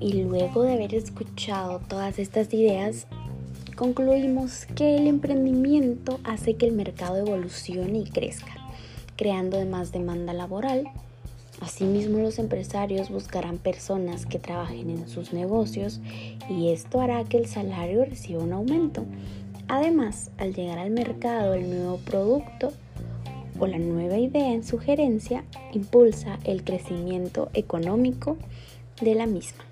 y luego de haber escuchado todas estas ideas, concluimos que el emprendimiento hace que el mercado evolucione y crezca, creando más demanda laboral. Asimismo, los empresarios buscarán personas que trabajen en sus negocios y esto hará que el salario reciba un aumento. Además, al llegar al mercado el nuevo producto o la nueva idea en sugerencia impulsa el crecimiento económico de la misma.